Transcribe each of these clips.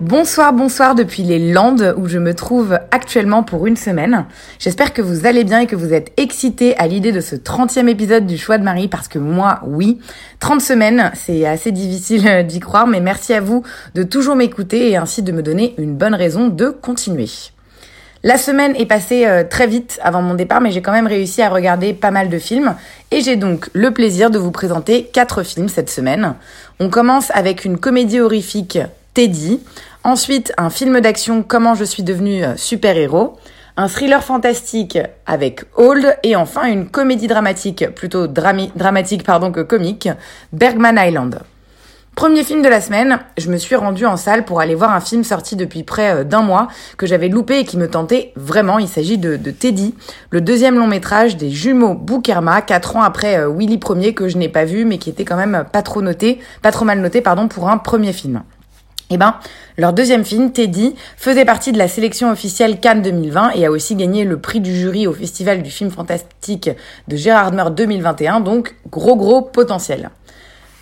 Bonsoir, bonsoir depuis les Landes où je me trouve actuellement pour une semaine. J'espère que vous allez bien et que vous êtes excités à l'idée de ce 30e épisode du choix de Marie parce que moi, oui, 30 semaines, c'est assez difficile d'y croire, mais merci à vous de toujours m'écouter et ainsi de me donner une bonne raison de continuer. La semaine est passée euh, très vite avant mon départ, mais j'ai quand même réussi à regarder pas mal de films et j'ai donc le plaisir de vous présenter quatre films cette semaine. On commence avec une comédie horrifique Teddy, ensuite un film d'action Comment je suis devenu euh, super-héros, un thriller fantastique avec Old et enfin une comédie dramatique, plutôt dramatique pardon que comique, Bergman Island. Premier film de la semaine, je me suis rendue en salle pour aller voir un film sorti depuis près euh, d'un mois que j'avais loupé et qui me tentait vraiment. Il s'agit de, de Teddy, le deuxième long métrage des jumeaux Boukerma, quatre ans après euh, Willy Ier que je n'ai pas vu mais qui était quand même pas trop noté, pas trop mal noté pardon pour un premier film. Eh ben, leur deuxième film, Teddy, faisait partie de la sélection officielle Cannes 2020 et a aussi gagné le prix du jury au Festival du film fantastique de Gérard Meurt 2021, donc gros gros potentiel.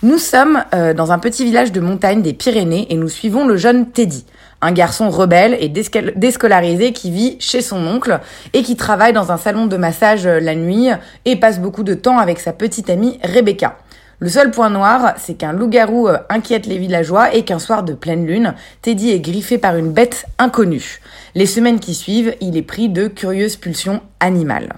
Nous sommes euh, dans un petit village de montagne des Pyrénées et nous suivons le jeune Teddy, un garçon rebelle et déscolarisé qui vit chez son oncle et qui travaille dans un salon de massage euh, la nuit et passe beaucoup de temps avec sa petite amie Rebecca. Le seul point noir, c'est qu'un loup-garou euh, inquiète les villageois et qu'un soir de pleine lune, Teddy est griffé par une bête inconnue. Les semaines qui suivent, il est pris de curieuses pulsions animales.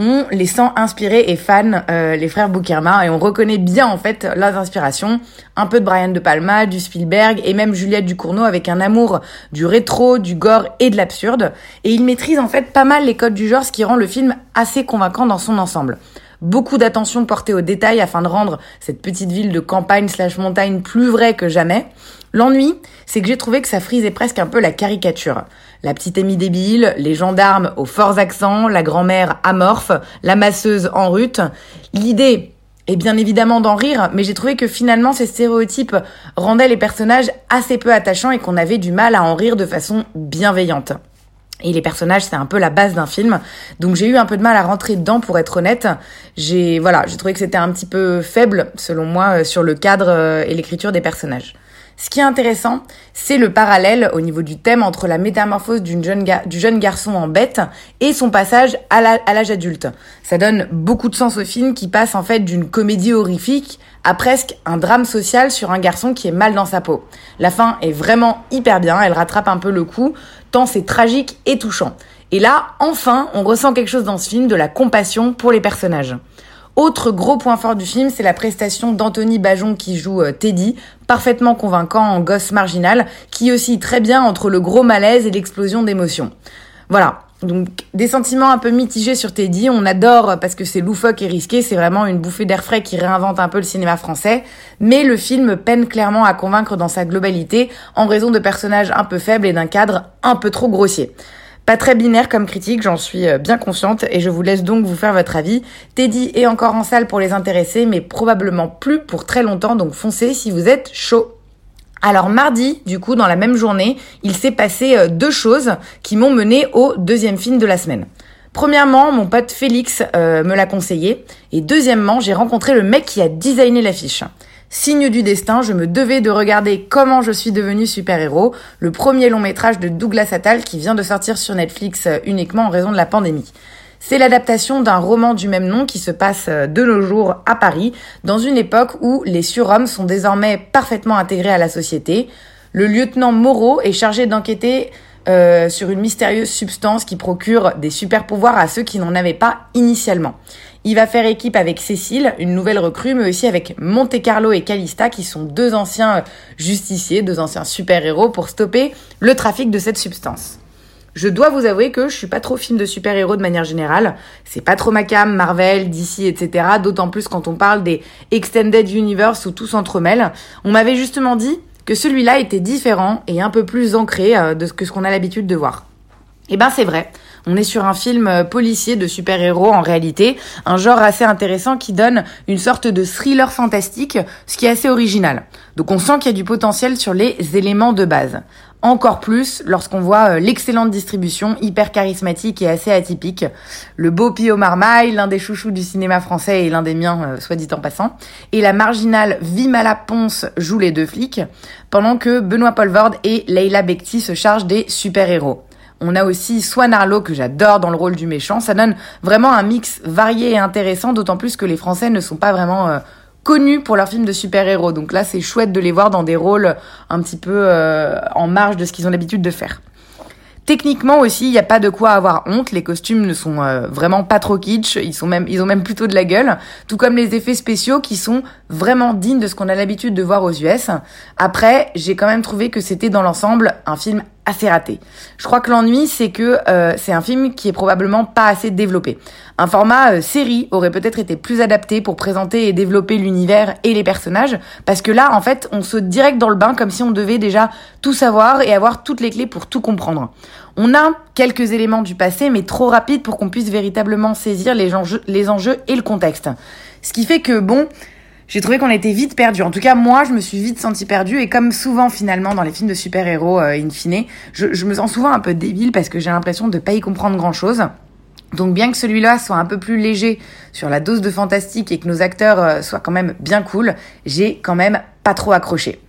On les sent inspirés et fans, euh, les frères Boukerma, et on reconnaît bien en fait leurs inspirations. Un peu de Brian De Palma, du Spielberg et même Juliette Ducournau avec un amour du rétro, du gore et de l'absurde. Et ils maîtrisent en fait pas mal les codes du genre, ce qui rend le film assez convaincant dans son ensemble. Beaucoup d'attention portée aux détails afin de rendre cette petite ville de campagne slash montagne plus vraie que jamais. L'ennui, c'est que j'ai trouvé que ça frisait presque un peu la caricature. La petite amie débile, les gendarmes aux forts accents, la grand-mère amorphe, la masseuse en rute. L'idée est bien évidemment d'en rire, mais j'ai trouvé que finalement ces stéréotypes rendaient les personnages assez peu attachants et qu'on avait du mal à en rire de façon bienveillante. Et les personnages, c'est un peu la base d'un film. Donc j'ai eu un peu de mal à rentrer dedans pour être honnête. J'ai voilà, j'ai trouvé que c'était un petit peu faible selon moi euh, sur le cadre euh, et l'écriture des personnages. Ce qui est intéressant, c'est le parallèle au niveau du thème entre la métamorphose jeune du jeune garçon en bête et son passage à l'âge adulte. Ça donne beaucoup de sens au film qui passe en fait d'une comédie horrifique à presque un drame social sur un garçon qui est mal dans sa peau. La fin est vraiment hyper bien, elle rattrape un peu le coup, tant c'est tragique et touchant. Et là, enfin, on ressent quelque chose dans ce film, de la compassion pour les personnages. Autre gros point fort du film, c'est la prestation d'Anthony Bajon qui joue euh, Teddy, parfaitement convaincant en gosse marginal, qui oscille très bien entre le gros malaise et l'explosion d'émotions. Voilà. Donc des sentiments un peu mitigés sur Teddy, on adore parce que c'est loufoque et risqué, c'est vraiment une bouffée d'air frais qui réinvente un peu le cinéma français, mais le film peine clairement à convaincre dans sa globalité en raison de personnages un peu faibles et d'un cadre un peu trop grossier. Pas très binaire comme critique, j'en suis euh, bien consciente et je vous laisse donc vous faire votre avis. Teddy est encore en salle pour les intéresser, mais probablement plus pour très longtemps, donc foncez si vous êtes chaud. Alors mardi, du coup, dans la même journée, il s'est passé euh, deux choses qui m'ont mené au deuxième film de la semaine. Premièrement, mon pote Félix euh, me l'a conseillé, et deuxièmement, j'ai rencontré le mec qui a designé l'affiche. Signe du destin, je me devais de regarder Comment je suis devenu super-héros, le premier long métrage de Douglas Attal qui vient de sortir sur Netflix euh, uniquement en raison de la pandémie. C'est l'adaptation d'un roman du même nom qui se passe euh, de nos jours à Paris, dans une époque où les surhommes sont désormais parfaitement intégrés à la société. Le lieutenant Moreau est chargé d'enquêter euh, sur une mystérieuse substance qui procure des super pouvoirs à ceux qui n'en avaient pas initialement. Il va faire équipe avec Cécile, une nouvelle recrue, mais aussi avec Monte Carlo et Calista, qui sont deux anciens euh, justiciers, deux anciens super-héros, pour stopper le trafic de cette substance. Je dois vous avouer que je suis pas trop film de super-héros de manière générale. C'est pas trop ma cam, Marvel, DC, etc. D'autant plus quand on parle des Extended Universe où tout s'entremêle. On m'avait justement dit que celui-là était différent et un peu plus ancré euh, de ce que ce qu'on a l'habitude de voir. Eh ben c'est vrai. On est sur un film euh, policier de super-héros en réalité, un genre assez intéressant qui donne une sorte de thriller fantastique, ce qui est assez original. Donc on sent qu'il y a du potentiel sur les éléments de base. Encore plus lorsqu'on voit euh, l'excellente distribution, hyper charismatique et assez atypique. Le beau Pio Marmaille, l'un des chouchous du cinéma français et l'un des miens, euh, soit dit en passant. Et la marginale Vimala Ponce joue les deux flics, pendant que Benoît Polvord et Leila Bekti se chargent des super-héros. On a aussi Swan Arlo que j'adore dans le rôle du méchant. Ça donne vraiment un mix varié et intéressant, d'autant plus que les Français ne sont pas vraiment euh, connus pour leurs films de super-héros. Donc là, c'est chouette de les voir dans des rôles un petit peu euh, en marge de ce qu'ils ont l'habitude de faire. Techniquement aussi, il n'y a pas de quoi avoir honte. Les costumes ne sont euh, vraiment pas trop kitsch. Ils sont même, ils ont même plutôt de la gueule. Tout comme les effets spéciaux qui sont vraiment dignes de ce qu'on a l'habitude de voir aux US. Après, j'ai quand même trouvé que c'était dans l'ensemble un film assez raté. Je crois que l'ennui, c'est que euh, c'est un film qui est probablement pas assez développé. Un format euh, série aurait peut-être été plus adapté pour présenter et développer l'univers et les personnages, parce que là, en fait, on saute direct dans le bain comme si on devait déjà tout savoir et avoir toutes les clés pour tout comprendre. On a quelques éléments du passé, mais trop rapides pour qu'on puisse véritablement saisir les enjeux et le contexte. Ce qui fait que, bon, j'ai trouvé qu'on était vite perdu. En tout cas, moi, je me suis vite senti perdu. Et comme souvent, finalement, dans les films de super-héros, euh, in fine, je, je, me sens souvent un peu débile parce que j'ai l'impression de pas y comprendre grand-chose. Donc bien que celui-là soit un peu plus léger sur la dose de fantastique et que nos acteurs euh, soient quand même bien cool, j'ai quand même pas trop accroché.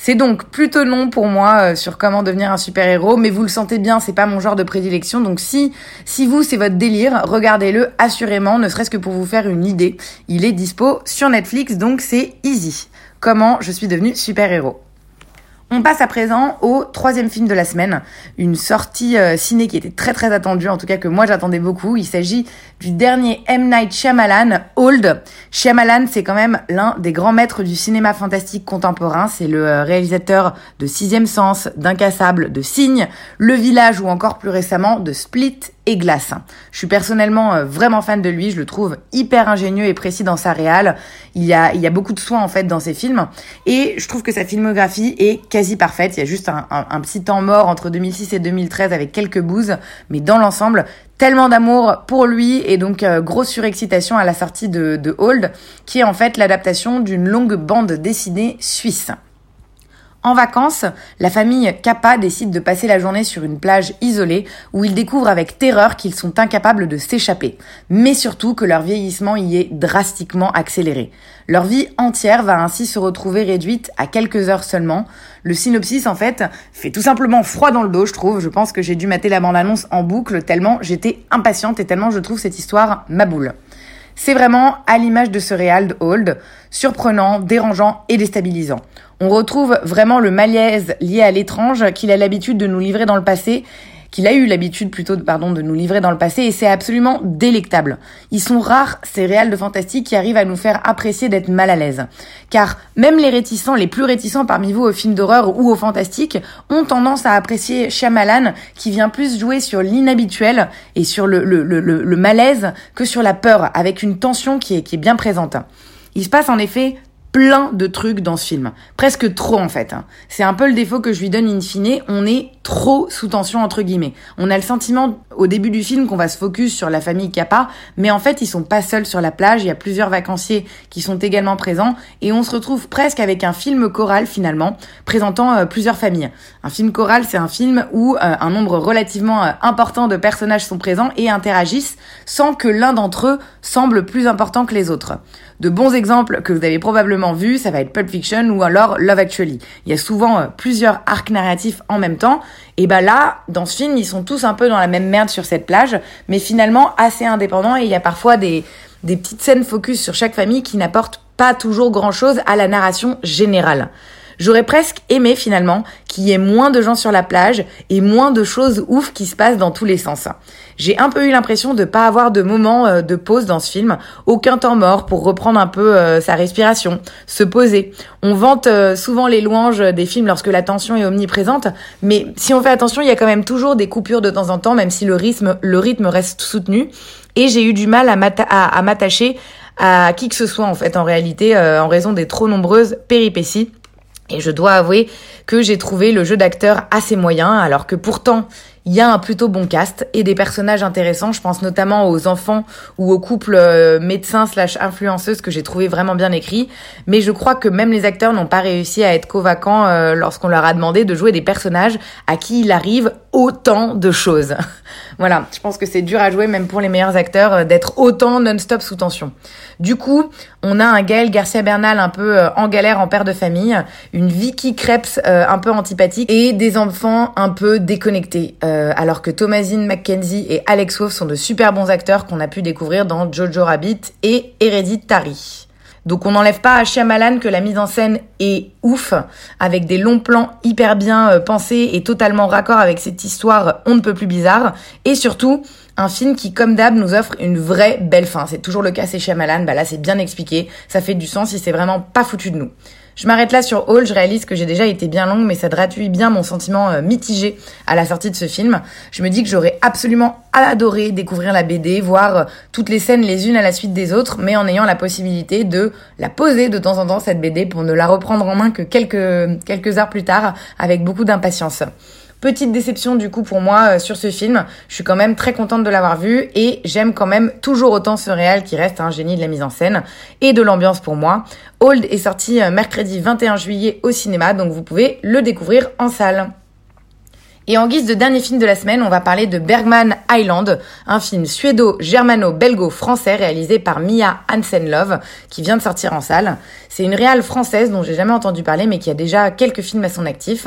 C'est donc plutôt non pour moi euh, sur comment devenir un super-héros, mais vous le sentez bien, c'est pas mon genre de prédilection. Donc si si vous c'est votre délire, regardez-le assurément, ne serait-ce que pour vous faire une idée. Il est dispo sur Netflix, donc c'est easy. Comment je suis devenu super-héros. On passe à présent au troisième film de la semaine, une sortie euh, ciné qui était très très attendue, en tout cas que moi j'attendais beaucoup. Il s'agit du dernier M. Night Shyamalan, Old. Shyamalan, c'est quand même l'un des grands maîtres du cinéma fantastique contemporain. C'est le euh, réalisateur de Sixième Sens, d'Incassable, de Signe, Le Village ou encore plus récemment de Split et Glace. Je suis personnellement euh, vraiment fan de lui, je le trouve hyper ingénieux et précis dans sa réal. Il y a, il y a beaucoup de soins en fait dans ses films et je trouve que sa filmographie est quasi parfaite. Il y a juste un petit temps mort entre 2006 et 2013 avec quelques bouses, mais dans l'ensemble, tellement d'amour pour lui et donc euh, grosse surexcitation à la sortie de, de Hold, qui est en fait l'adaptation d'une longue bande dessinée suisse. En vacances, la famille Kappa décide de passer la journée sur une plage isolée où ils découvrent avec terreur qu'ils sont incapables de s'échapper, mais surtout que leur vieillissement y est drastiquement accéléré. Leur vie entière va ainsi se retrouver réduite à quelques heures seulement. Le synopsis, en fait, fait tout simplement froid dans le dos, je trouve. Je pense que j'ai dû mater la bande-annonce en boucle tellement j'étais impatiente et tellement je trouve cette histoire ma boule. C'est vraiment à l'image de ce réal de Hold, surprenant, dérangeant et déstabilisant. On retrouve vraiment le malaise lié à l'étrange qu'il a l'habitude de nous livrer dans le passé qu'il a eu l'habitude plutôt pardon, de nous livrer dans le passé et c'est absolument délectable. Ils sont rares ces réals de fantastique qui arrivent à nous faire apprécier d'être mal à l'aise. Car même les réticents, les plus réticents parmi vous aux films d'horreur ou au fantastique, ont tendance à apprécier Shyamalan qui vient plus jouer sur l'inhabituel et sur le, le, le, le, malaise que sur la peur avec une tension qui est, qui est bien présente. Il se passe en effet plein de trucs dans ce film. Presque trop en fait. Hein. C'est un peu le défaut que je lui donne in fine. On est trop sous tension entre guillemets. On a le sentiment au début du film qu'on va se focus sur la famille Kappa, mais en fait ils sont pas seuls sur la plage. Il y a plusieurs vacanciers qui sont également présents et on se retrouve presque avec un film choral finalement présentant euh, plusieurs familles. Un film choral c'est un film où euh, un nombre relativement euh, important de personnages sont présents et interagissent sans que l'un d'entre eux semble plus important que les autres. De bons exemples que vous avez probablement vus, ça va être Pulp Fiction ou alors Love Actually. Il y a souvent plusieurs arcs narratifs en même temps. Et bah là, dans ce film, ils sont tous un peu dans la même merde sur cette plage, mais finalement assez indépendants et il y a parfois des, des petites scènes focus sur chaque famille qui n'apportent pas toujours grand chose à la narration générale. J'aurais presque aimé finalement qu'il y ait moins de gens sur la plage et moins de choses ouf qui se passent dans tous les sens. J'ai un peu eu l'impression de pas avoir de moment euh, de pause dans ce film, aucun temps mort pour reprendre un peu euh, sa respiration, se poser. On vante euh, souvent les louanges des films lorsque la tension est omniprésente, mais si on fait attention, il y a quand même toujours des coupures de temps en temps, même si le rythme, le rythme reste soutenu. Et j'ai eu du mal à m'attacher à qui que ce soit en fait en réalité en raison des trop nombreuses péripéties Et je dois avouer que j'ai trouvé le jeu d'acteur assez moyen, alors que pourtant il y a un plutôt bon cast et des personnages intéressants. Je pense notamment aux enfants ou aux couples euh, médecins slash influenceuses que j'ai trouvé vraiment bien écrits. Mais je crois que même les acteurs n'ont pas réussi à être convaincants euh, lorsqu'on leur a demandé de jouer des personnages à qui il arrive autant de choses. voilà, je pense que c'est dur à jouer même pour les meilleurs acteurs euh, d'être autant non-stop sous tension. Du coup, on a un Gaël Garcia Bernal un peu en galère en père de famille, une Vicky Krebs un peu antipathique et des enfants un peu déconnectés. Euh, alors que Thomasine McKenzie et Alex Wolff sont de super bons acteurs qu'on a pu découvrir dans Jojo Rabbit et Hereditary. Donc on n'enlève pas à Shyamalan que la mise en scène est ouf, avec des longs plans hyper bien euh, pensés et totalement raccord avec cette histoire on ne peut plus bizarre, et surtout un film qui, comme d'hab, nous offre une vraie belle fin. C'est toujours le cas, c'est Shyamalan, bah là c'est bien expliqué, ça fait du sens si c'est vraiment pas foutu de nous. Je m'arrête là sur Hall, je réalise que j'ai déjà été bien longue, mais ça traduit bien mon sentiment euh, mitigé à la sortie de ce film. Je me dis que j'aurais absolument adoré découvrir la BD, voir euh, toutes les scènes les unes à la suite des autres, mais en ayant la possibilité de la poser de temps en temps, cette BD, pour ne la reprendre en main que quelques, quelques heures plus tard, avec beaucoup d'impatience. Petite déception du coup pour moi euh, sur ce film. Je suis quand même très contente de l'avoir vu et j'aime quand même toujours autant ce réal qui reste un génie de la mise en scène et de l'ambiance pour moi. Old est sorti euh, mercredi 21 juillet au cinéma donc vous pouvez le découvrir en salle. Et en guise de dernier film de la semaine, on va parler de Bergman Island, un film suédo-germano-belgo-français réalisé par Mia Hansen-Love, qui vient de sortir en salle. C'est une réale française dont j'ai jamais entendu parler, mais qui a déjà quelques films à son actif.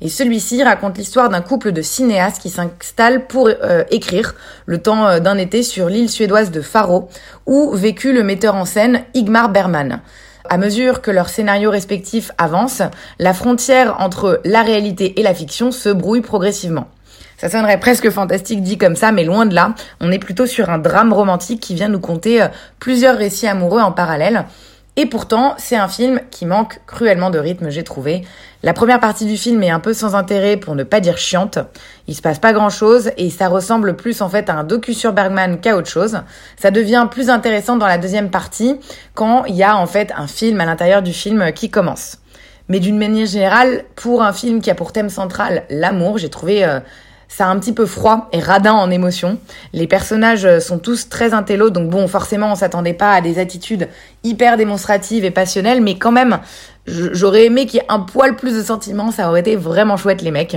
Et celui-ci raconte l'histoire d'un couple de cinéastes qui s'installe pour euh, écrire le temps euh, d'un été sur l'île suédoise de Faro, où vécut le metteur en scène Igmar Bergman. À mesure que leurs scénarios respectifs avancent, la frontière entre la réalité et la fiction se brouille progressivement. Ça sonnerait presque fantastique dit comme ça, mais loin de là, on est plutôt sur un drame romantique qui vient nous conter euh, plusieurs récits amoureux en parallèle. Et pourtant, c'est un film qui manque cruellement de rythme, j'ai trouvé. La première partie du film est un peu sans intérêt pour ne pas dire chiante. Il se passe pas grand chose et ça ressemble plus en fait à un docu sur Bergman qu'à autre chose. Ça devient plus intéressant dans la deuxième partie quand il y a en fait un film à l'intérieur du film qui commence. Mais d'une manière générale, pour un film qui a pour thème central l'amour, j'ai trouvé euh, ça un petit peu froid et radin en émotion. Les personnages sont tous très intello, donc bon, forcément, on s'attendait pas à des attitudes hyper démonstratives et passionnelles, mais quand même, j'aurais aimé qu'il y ait un poil plus de sentiments, ça aurait été vraiment chouette, les mecs.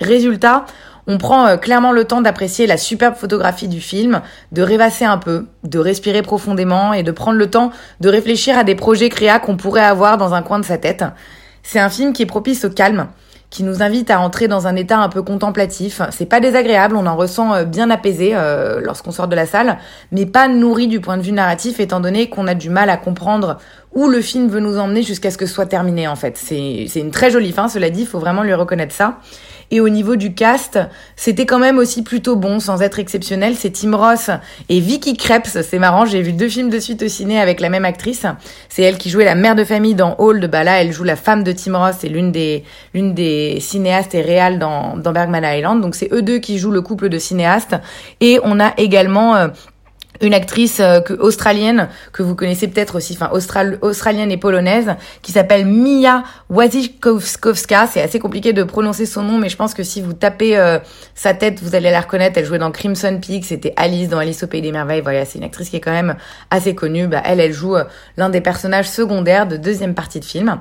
Résultat, on prend euh, clairement le temps d'apprécier la superbe photographie du film, de rêvasser un peu, de respirer profondément et de prendre le temps de réfléchir à des projets créa qu'on pourrait avoir dans un coin de sa tête. C'est un film qui est propice au calme, qui nous invite à entrer dans un état un peu contemplatif. C'est pas désagréable, on en ressent euh, bien apaisé euh, lorsqu'on sort de la salle, mais pas nourri du point de vue narratif, étant donné qu'on a du mal à comprendre où le film veut nous emmener jusqu'à ce que ce soit terminé en fait. C'est une très jolie fin, cela dit, il faut vraiment lui reconnaître ça. Et au niveau du cast, c'était quand même aussi plutôt bon, sans être exceptionnel. C'est Tim Ross et Vicky Krebs. C'est marrant, j'ai vu deux films de suite au ciné avec la même actrice. C'est elle qui jouait la mère de famille dans Old. Bah là, elle joue la femme de Tim Ross et l'une des, l'une des cinéastes et réales dans, dans Bergman Island. Donc c'est eux deux qui jouent le couple de cinéastes. Et on a également euh, une actrice euh, australienne que vous connaissez peut-être aussi, enfin austral, australienne et polonaise, qui s'appelle Mia Wasikowska. C'est assez compliqué de prononcer son nom, mais je pense que si vous tapez euh, sa tête, vous allez la reconnaître. Elle jouait dans Crimson Peak, c'était Alice dans Alice au pays des merveilles. Voilà, c'est une actrice qui est quand même assez connue. Bah, elle, elle joue euh, l'un des personnages secondaires de deuxième partie de film.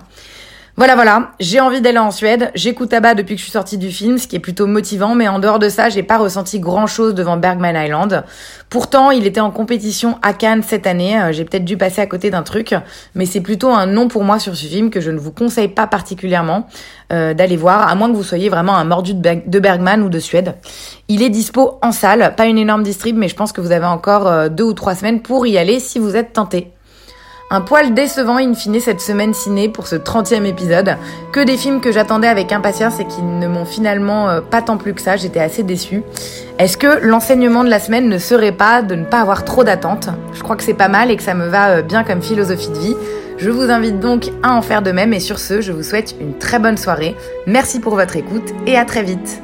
Voilà, voilà, j'ai envie d'aller en Suède. J'écoute Abba depuis que je suis sortie du film, ce qui est plutôt motivant, mais en dehors de ça, j'ai pas ressenti grand chose devant Bergman Island. Pourtant, il était en compétition à Cannes cette année. Euh, j'ai peut-être dû passer à côté d'un truc, mais c'est plutôt un non pour moi sur ce film que je ne vous conseille pas particulièrement euh, d'aller voir, à moins que vous soyez vraiment un mordu de Bergman ou de Suède. Il est dispo en salle, pas une énorme distrib, mais je pense que vous avez encore euh, deux ou trois semaines pour y aller si vous êtes tenté. Un poil décevant in fine cette semaine ciné pour ce 30e épisode. Que des films que j'attendais avec impatience et qui ne m'ont finalement euh, pas tant plus que ça, j'étais assez déçue. Est-ce que l'enseignement de la semaine ne serait pas de ne pas avoir trop d'attentes? Je crois que c'est pas mal et que ça me va euh, bien comme philosophie de vie. Je vous invite donc à en faire de même et sur ce, je vous souhaite une très bonne soirée. Merci pour votre écoute et à très vite.